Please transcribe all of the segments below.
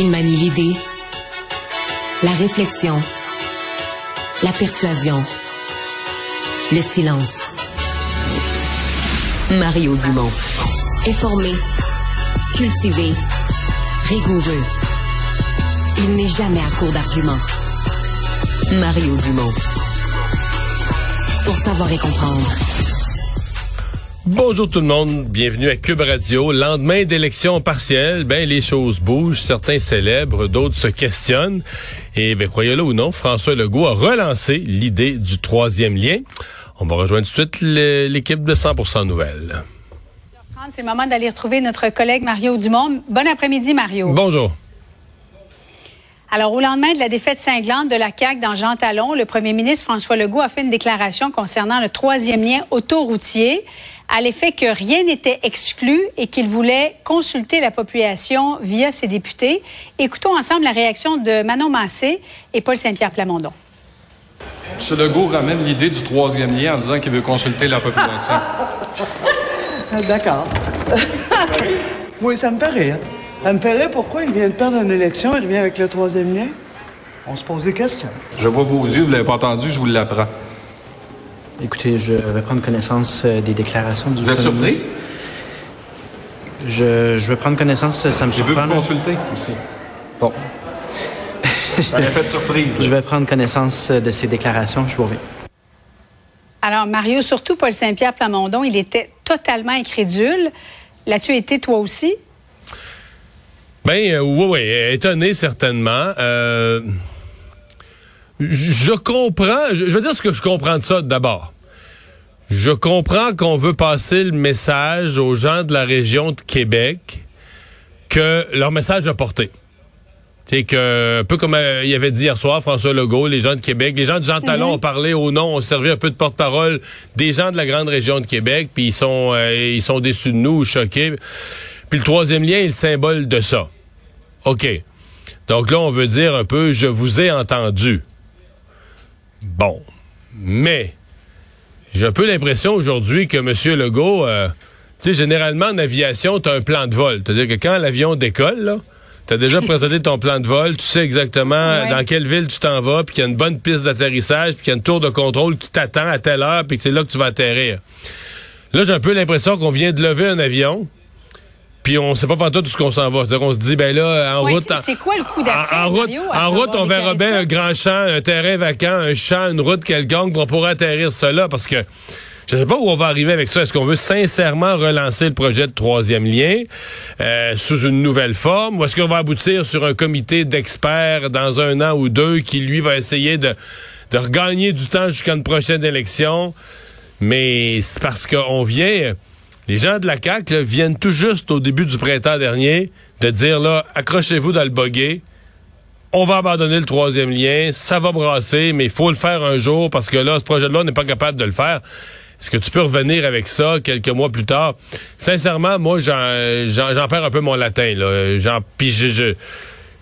Il manie l'idée, la réflexion, la persuasion, le silence. Mario Dumont. Informé, cultivé, rigoureux. Il n'est jamais à court d'arguments. Mario Dumont. Pour savoir et comprendre. Bonjour tout le monde, bienvenue à Cube Radio. Lendemain d'élections partielles, ben les choses bougent, certains célèbrent, d'autres se questionnent. Et ben croyez-le ou non, François Legault a relancé l'idée du troisième lien. On va rejoindre tout de suite l'équipe de 100% Nouvelles. C'est le moment d'aller retrouver notre collègue Mario Dumont. Bon après-midi, Mario. Bonjour. Alors, au lendemain de la défaite cinglante de la CAQ dans Jean Talon, le premier ministre François Legault a fait une déclaration concernant le troisième lien autoroutier à l'effet que rien n'était exclu et qu'il voulait consulter la population via ses députés. Écoutons ensemble la réaction de Manon Massé et Paul Saint-Pierre Plamondon. M. Legault ramène l'idée du troisième lien en disant qu'il veut consulter la population. D'accord. oui, ça me fait rire. Ça me fait rire pourquoi il vient de perdre une élection, il revient avec le troisième lien? On se pose des questions. Je vois vos yeux, vous l'avez pas entendu, je vous l'apprends. Écoutez, je vais prendre connaissance euh, des déclarations du Vous êtes surpris? Je, je vais prendre connaissance, ça me Je veux surprend. vous consulter aussi. Bon. Fait surprise. je vais prendre connaissance de ces déclarations, je vous reviens. Alors, Mario, surtout Paul Saint-Pierre Plamondon, il était totalement incrédule. L'as-tu été toi aussi? Ben euh, oui, oui, étonné certainement. Euh, je comprends, je je veux dire ce que je comprends de ça d'abord. Je comprends qu'on veut passer le message aux gens de la région de Québec que leur message a porté. C'est que, un peu comme euh, il avait dit hier soir François Legault, les gens de Québec, les gens de Jean Talon ont parlé au nom, ont servi un peu de porte-parole des gens de la grande région de Québec, puis ils sont, euh, ils sont déçus de nous, choqués. Puis le troisième lien est le symbole de ça. OK. Donc là, on veut dire un peu, je vous ai entendu. Bon. Mais, j'ai un peu l'impression aujourd'hui que M. Legault, euh, tu sais, généralement en aviation, tu as un plan de vol. C'est-à-dire que quand l'avion décolle, là, tu as déjà présenté ton plan de vol, tu sais exactement Ouais. dans quelle ville tu t'en vas, puis qu'il y a une bonne piste d'atterrissage, puis qu'il y a une tour de contrôle qui t'attend à telle heure, puis que c'est là que tu vas atterrir. Là, j'ai un peu l'impression qu'on vient de lever un avion, puis on sait pas pas tout ce qu'on s'en va. C'est-à-dire qu'on se dit, ben là, en Ouais, route... c'est- quoi le coup d'après, En, en route, Mario, en après route, avoir on verra bien ça? un grand champ, un terrain vacant, un champ, une route quelconque, puis on pourra atterrir cela, parce que je sais pas où on va arriver avec ça. Est-ce qu'on veut sincèrement relancer le projet de troisième lien euh, sous une nouvelle forme, ou est-ce qu'on va aboutir sur un comité d'experts dans un an ou deux qui, lui, va essayer de, de regagner du temps jusqu'à une prochaine élection? Mais c'est parce qu'on vient... Les gens de la CAQ là, viennent tout juste au début du printemps dernier de dire, là, accrochez-vous dans le boguet, on va abandonner le troisième lien, ça va brasser, mais il faut le faire un jour parce que là, ce projet-là, on n'est pas capable de le faire. Est-ce que tu peux revenir avec ça quelques mois plus tard? Sincèrement, moi, j'en, perds un peu mon latin. Là. J'en, puis je, je-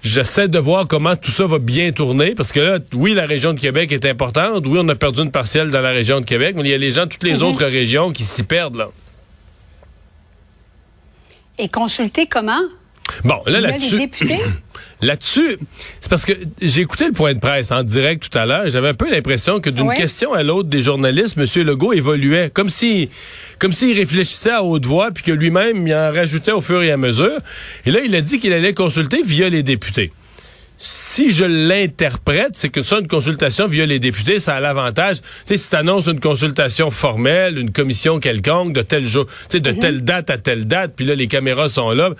j'essaie de voir comment tout ça va bien tourner parce que là, oui, la région de Québec est importante. Oui, on a perdu une partielle dans la région de Québec, mais il y a les gens de toutes les autres régions qui s'y perdent. Là. Et consulter comment? Bon, là, là-dessus. députés? Là-dessus, c'est parce que j'ai écouté le point de presse en direct tout à l'heure. J'avais un peu l'impression que d'une question à l'autre des journalistes, M. Legault évoluait, comme si, comme s'il réfléchissait à haute voix, puis que lui-même il en rajoutait au fur et à mesure. Et là, il a dit qu'il allait consulter via les députés. Si je l'interprète, c'est que ça, une consultation via les députés, ça a l'avantage. Tu sais, si tu annonces une consultation formelle, une commission quelconque de tel jour, tu sais, de telle date à telle date, puis là, les caméras sont là.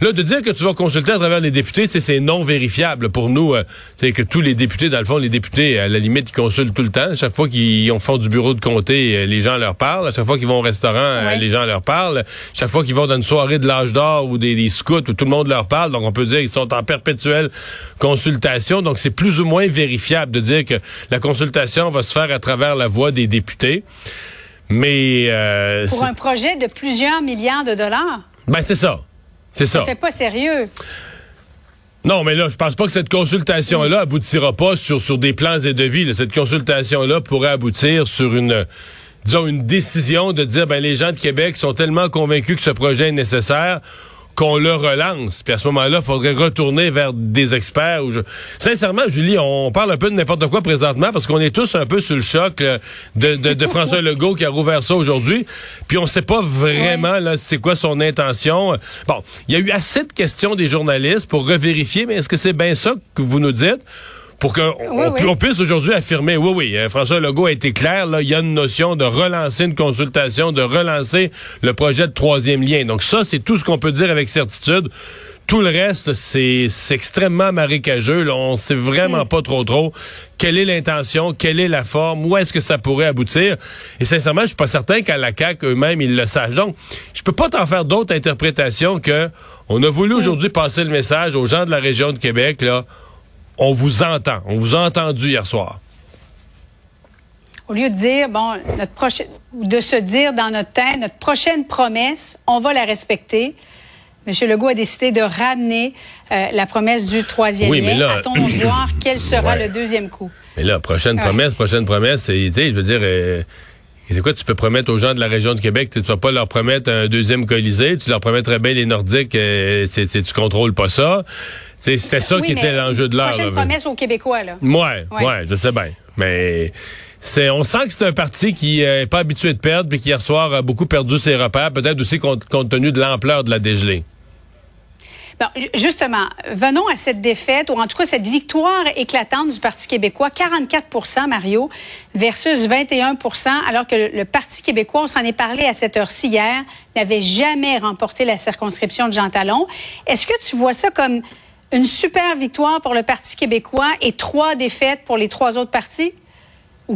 Là, de dire que tu vas consulter à travers les députés, c'est non vérifiable pour nous. euh, c'est que tous les députés, dans le fond, les députés, à la limite, ils consultent tout le temps. Chaque fois qu'ils ont font du bureau de comté, euh, les gens leur parlent. À chaque fois qu'ils vont au restaurant, euh, Ouais. les gens leur parlent. Chaque fois qu'ils vont dans une soirée de l'âge d'or ou des, des scouts où tout le monde leur parle, donc on peut dire qu'ils sont en perpétuelle consultation. Donc c'est plus ou moins vérifiable de dire que la consultation va se faire à travers la voix des députés. Mais euh, Pour un projet de plusieurs milliards de dollars? ben c'est ça. C'est ça. Fait pas sérieux. Non, mais là, je pense pas que cette consultation-là aboutira pas sur, sur des plans et devis. là. Cette consultation-là pourrait aboutir sur une, disons, une décision de dire, ben, les gens de Québec sont tellement convaincus que ce projet est nécessaire qu'on le relance. Puis à ce moment-là, il faudrait retourner vers des experts. Ou je... Sincèrement, Julie, on parle un peu de n'importe quoi présentement parce qu'on est tous un peu sur le choc de, de, de, François Legault qui a rouvert ça aujourd'hui. Puis on sait pas vraiment là c'est quoi son intention. Bon, il y a eu assez de questions des journalistes pour revérifier, mais est-ce que c'est bien ça que vous nous dites? Pour qu'on puisse aujourd'hui affirmer, oui, oui, euh, François Legault a été clair, là, il y a une notion de relancer une consultation, de relancer le projet de troisième lien. Donc ça, c'est tout ce qu'on peut dire avec certitude. Tout le reste, c'est extrêmement marécageux. Là. On sait vraiment pas trop trop quelle est l'intention, quelle est la forme, où est-ce que ça pourrait aboutir. Et sincèrement, je suis pas certain qu'à la CAQ eux-mêmes, ils le sachent. Donc, je peux pas t'en faire d'autres interprétations que on a voulu aujourd'hui passer le message aux gens de la région de Québec, là, on vous entend. On vous a entendu hier soir. Au lieu de dire, bon, notre prochaine, de se dire dans notre tête, notre prochaine promesse, on va la respecter. M. Legault a décidé de ramener euh, la promesse du troisième oui, lien. Attends voir quel sera le deuxième coup. Mais là, prochaine promesse, prochaine promesse, c'est, je veux dire, euh, c'est quoi tu peux promettre aux gens de la région de Québec? Tu vas pas leur promettre un deuxième Colisée, tu leur promettrais bien les Nordiques, euh, c'est, tu contrôles pas ça. C'était ça qui était l'enjeu de l'heure. Prochaine promesse aux Québécois, là. Ouais, ouais, je sais bien. Mais c'est, on sent que c'est un parti qui est pas habitué de perdre, puis qui hier soir a beaucoup perdu ses repères, peut-être aussi compte, tenu de l'ampleur de la dégelée. Bon, justement, venons à cette défaite, ou en tout cas cette victoire éclatante du Parti québécois, 44% Mario, versus 21% alors que le, Parti québécois, on s'en est parlé à cette heure-ci hier, n'avait jamais remporté la circonscription de Jean Talon. Est-ce que tu vois ça comme une super victoire pour le Parti québécois et trois défaites pour les trois autres partis?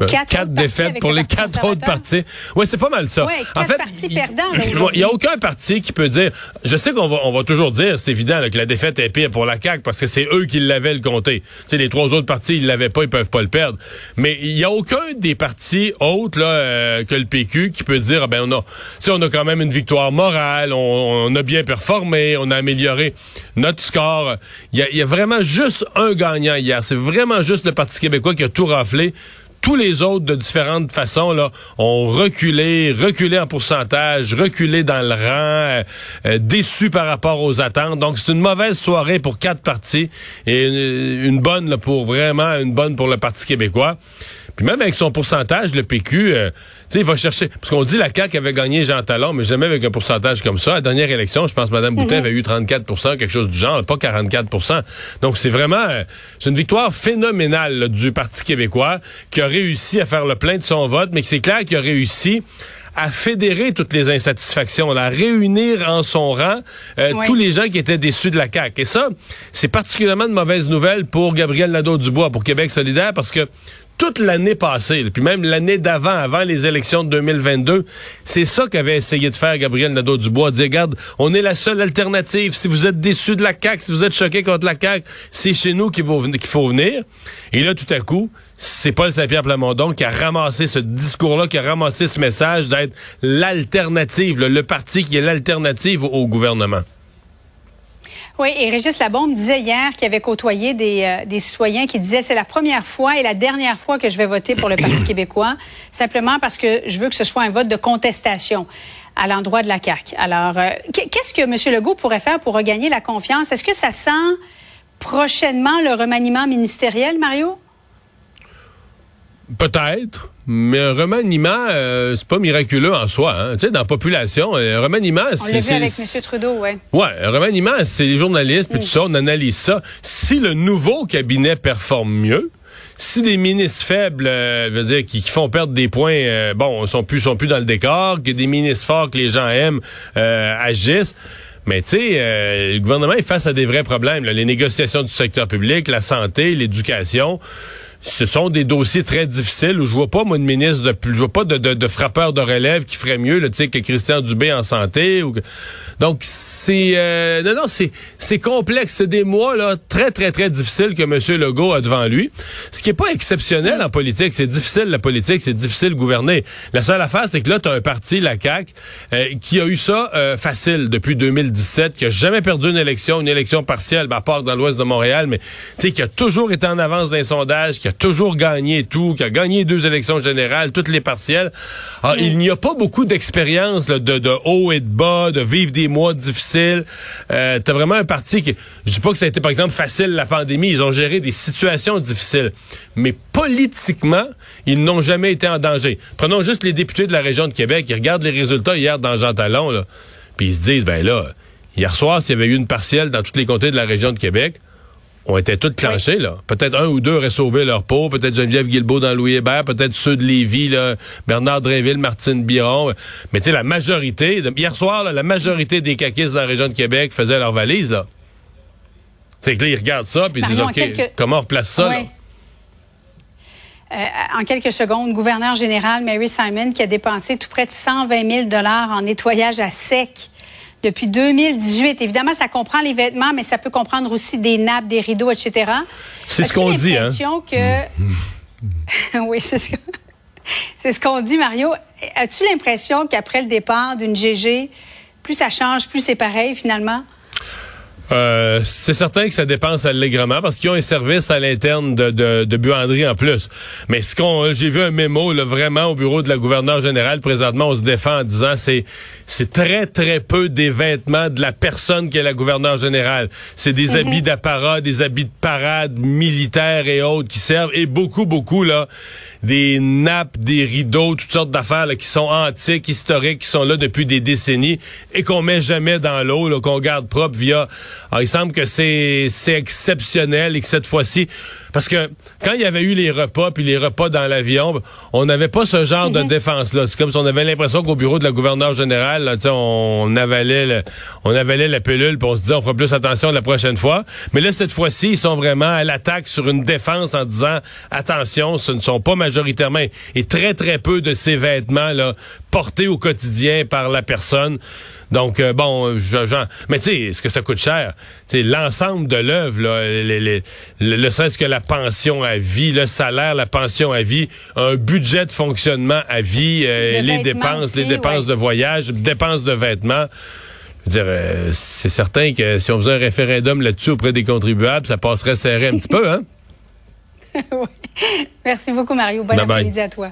Euh, quatre, défaites pour les quatre autres partis. Oui, c'est pas mal ça. en fait, il n'y a aucun parti qui peut dire. Je sais qu'on va, on va toujours dire, c'est évident que la défaite est pire pour la CAQ parce que c'est eux qui l'avaient le compté. Tu sais, les trois autres partis, ils l'avaient pas, ils peuvent pas le perdre. Mais il y a aucun des partis autres là euh, que le PQ qui peut dire, ah ben on a, si on a quand même une victoire morale, on, a bien performé, on a amélioré notre score. Il y a, y a vraiment juste un gagnant hier. C'est vraiment juste le Parti québécois qui a tout raflé tous les autres, de différentes façons, là, ont reculé, reculé en pourcentage, reculé dans le rang, euh, euh, déçus par rapport aux attentes. Donc, c'est une mauvaise soirée pour quatre partis et une, bonne pour vraiment une bonne pour le Parti québécois. Puis même avec son pourcentage, le PQ, euh, sais, il va chercher. Parce qu'on dit la CAQ avait gagné Jean Talon, mais jamais avec un pourcentage comme ça. À la dernière élection, je pense que Mme Boutin mhm. avait eu 34% quelque chose du genre, pas 44% Donc c'est vraiment euh, c'est une victoire phénoménale du Parti québécois qui a réussi à faire le plein de son vote, mais c'est clair qu'il a réussi à fédérer toutes les insatisfactions, à réunir en son rang euh, tous les gens qui étaient déçus de la CAQ. Et ça, c'est particulièrement de mauvaise nouvelle pour Gabriel Nadeau-Dubois, pour Québec solidaire, parce que toute l'année passée, puis même l'année d'avant, avant les élections de 2022, c'est ça qu'avait essayé de faire Gabriel Nadeau-Dubois, dire, regarde, on est la seule alternative. Si vous êtes déçu de la CAQ, si vous êtes choqué contre la CAQ, c'est chez nous qu'il faut, venir. Et là, tout à coup, c'est Paul Saint-Pierre Plamondon qui a ramassé ce discours-là, qui a ramassé ce message d'être l'alternative, le parti qui est l'alternative au gouvernement. Oui, et Régis Labombe disait hier qu'il avait côtoyé des, euh, des citoyens qui disaient c'est la première fois et la dernière fois que je vais voter pour le Parti québécois, simplement parce que je veux que ce soit un vote de contestation à l'endroit de la CAQ. Alors, euh, qu'est-ce que M. Legault pourrait faire pour regagner la confiance? Est-ce que ça sent prochainement le remaniement ministériel, Mario? Peut-être, mais un remaniement, euh, c'est pas miraculeux en soi. Hein. Tu sais, dans la population, un remaniement, c'est... On l'a vu avec M. Trudeau, ouais. Ouais, un remaniement, c'est les journalistes, puis tout ça, on analyse ça. Si le nouveau cabinet performe mieux, si des ministres faibles, euh, veut dire qui, font perdre des points, euh, bon, sont plus sont plus dans le décor, que des ministres forts que les gens aiment agissent. Mais tu sais, le gouvernement est face à des vrais problèmes. Les négociations du secteur public, la santé, l'éducation ce sont des dossiers très difficiles où je vois pas, moi, une ministre de je vois pas de, de, de frappeur de relève qui ferait mieux, tu sais, que Christian Dubé en santé. Donc, c'est, euh, non, non, c'est, c'est complexe. C'est des mois, là, très, très, très difficiles que M. Legault a devant lui. Ce qui est pas exceptionnel en politique. C'est difficile, la politique. C'est difficile de gouverner. La seule affaire, c'est que là, tu un parti, la CAQ, euh, qui a eu ça euh, facile depuis 2017, qui a jamais perdu une élection, une élection partielle, ben, à part dans l'ouest de Montréal, mais, tu sais, qui a toujours été en avance d'un sondage, qui toujours gagné tout, qui a gagné deux élections générales, toutes les partielles. Alors, il n'y a pas beaucoup d'expérience de, de haut et de bas, de vivre des mois difficiles. Euh, T'as vraiment un parti qui... Je dis pas que ça a été, par exemple, facile la pandémie. Ils ont géré des situations difficiles. Mais politiquement, ils n'ont jamais été en danger. Prenons juste les députés de la région de Québec. Ils regardent les résultats hier dans Jean Talon, là, puis ils se disent, ben là, hier soir, s'il y avait eu une partielle dans tous les comtés de la région de Québec, on était tous clenchés, là. Peut-être un ou deux auraient sauvé leur peau, peut-être Geneviève Guilbeault dans Louis Hébert, peut-être ceux de Lévis, là, Bernard Drinville, Martine Biron. Mais tu sais, la majorité, hier soir, la majorité des caquistes dans la région de Québec faisaient leur valise, là. C'est que là, ils regardent ça, puis ils disent, OK, comment on replace ça, là? Euh, en quelques secondes, gouverneur général Mary Simon qui a dépensé tout près de 120 000 dollars en nettoyage à sec depuis 2018. Évidemment, ça comprend les vêtements, mais ça peut comprendre aussi des nappes, des rideaux, etc. C'est ce qu'on dit, hein? que... oui, c'est ce c'est ce qu'on dit, Mario. As-tu l'impression qu'après le départ d'une GG, plus ça change, plus c'est pareil finalement? Euh, c'est certain que ça dépense allègrement parce qu'ils ont un service à l'interne de, de, de, buanderie en plus. Mais ce qu'on, j'ai vu un mémo là, vraiment au bureau de la gouverneure générale présentement, on se défend en disant c'est c'est très très peu des vêtements de la personne qui est la gouverneure générale. C'est des mhm. habits d'apparat, des habits de parade militaires et autres qui servent et beaucoup beaucoup là des nappes, des rideaux, toutes sortes d'affaires qui sont antiques, historiques, qui sont là depuis des décennies et qu'on met jamais dans l'eau, qu'on garde propre via. Alors, il semble que c'est exceptionnel et que cette fois-ci, parce que quand il y avait eu les repas puis les repas dans l'avion, on n'avait pas ce genre de mhm. défense là. C'est comme si on avait l'impression qu'au bureau de la gouverneure générale, là, on avalait le, on avalait la pilule puis on se disait on fera plus attention la prochaine fois. Mais là cette fois-ci, ils sont vraiment à l'attaque sur une défense en disant attention, ce ne sont pas majoritairement et très très peu de ces vêtements là portés au quotidien par la personne. Donc euh, bon, je, mais tu sais, est-ce que ça coûte cher? Tu l'ensemble de l'œuvre, le, le serait-ce que la pension à vie, le salaire, la pension à vie, un budget de fonctionnement à vie, euh, les dépenses, les dépenses de voyage, dépenses de vêtements. Je veux dire, euh, c'est certain que si on faisait un référendum là-dessus auprès des contribuables, ça passerait serré un petit peu, hein? oui. Merci beaucoup, Mario. Bon après-midi à toi.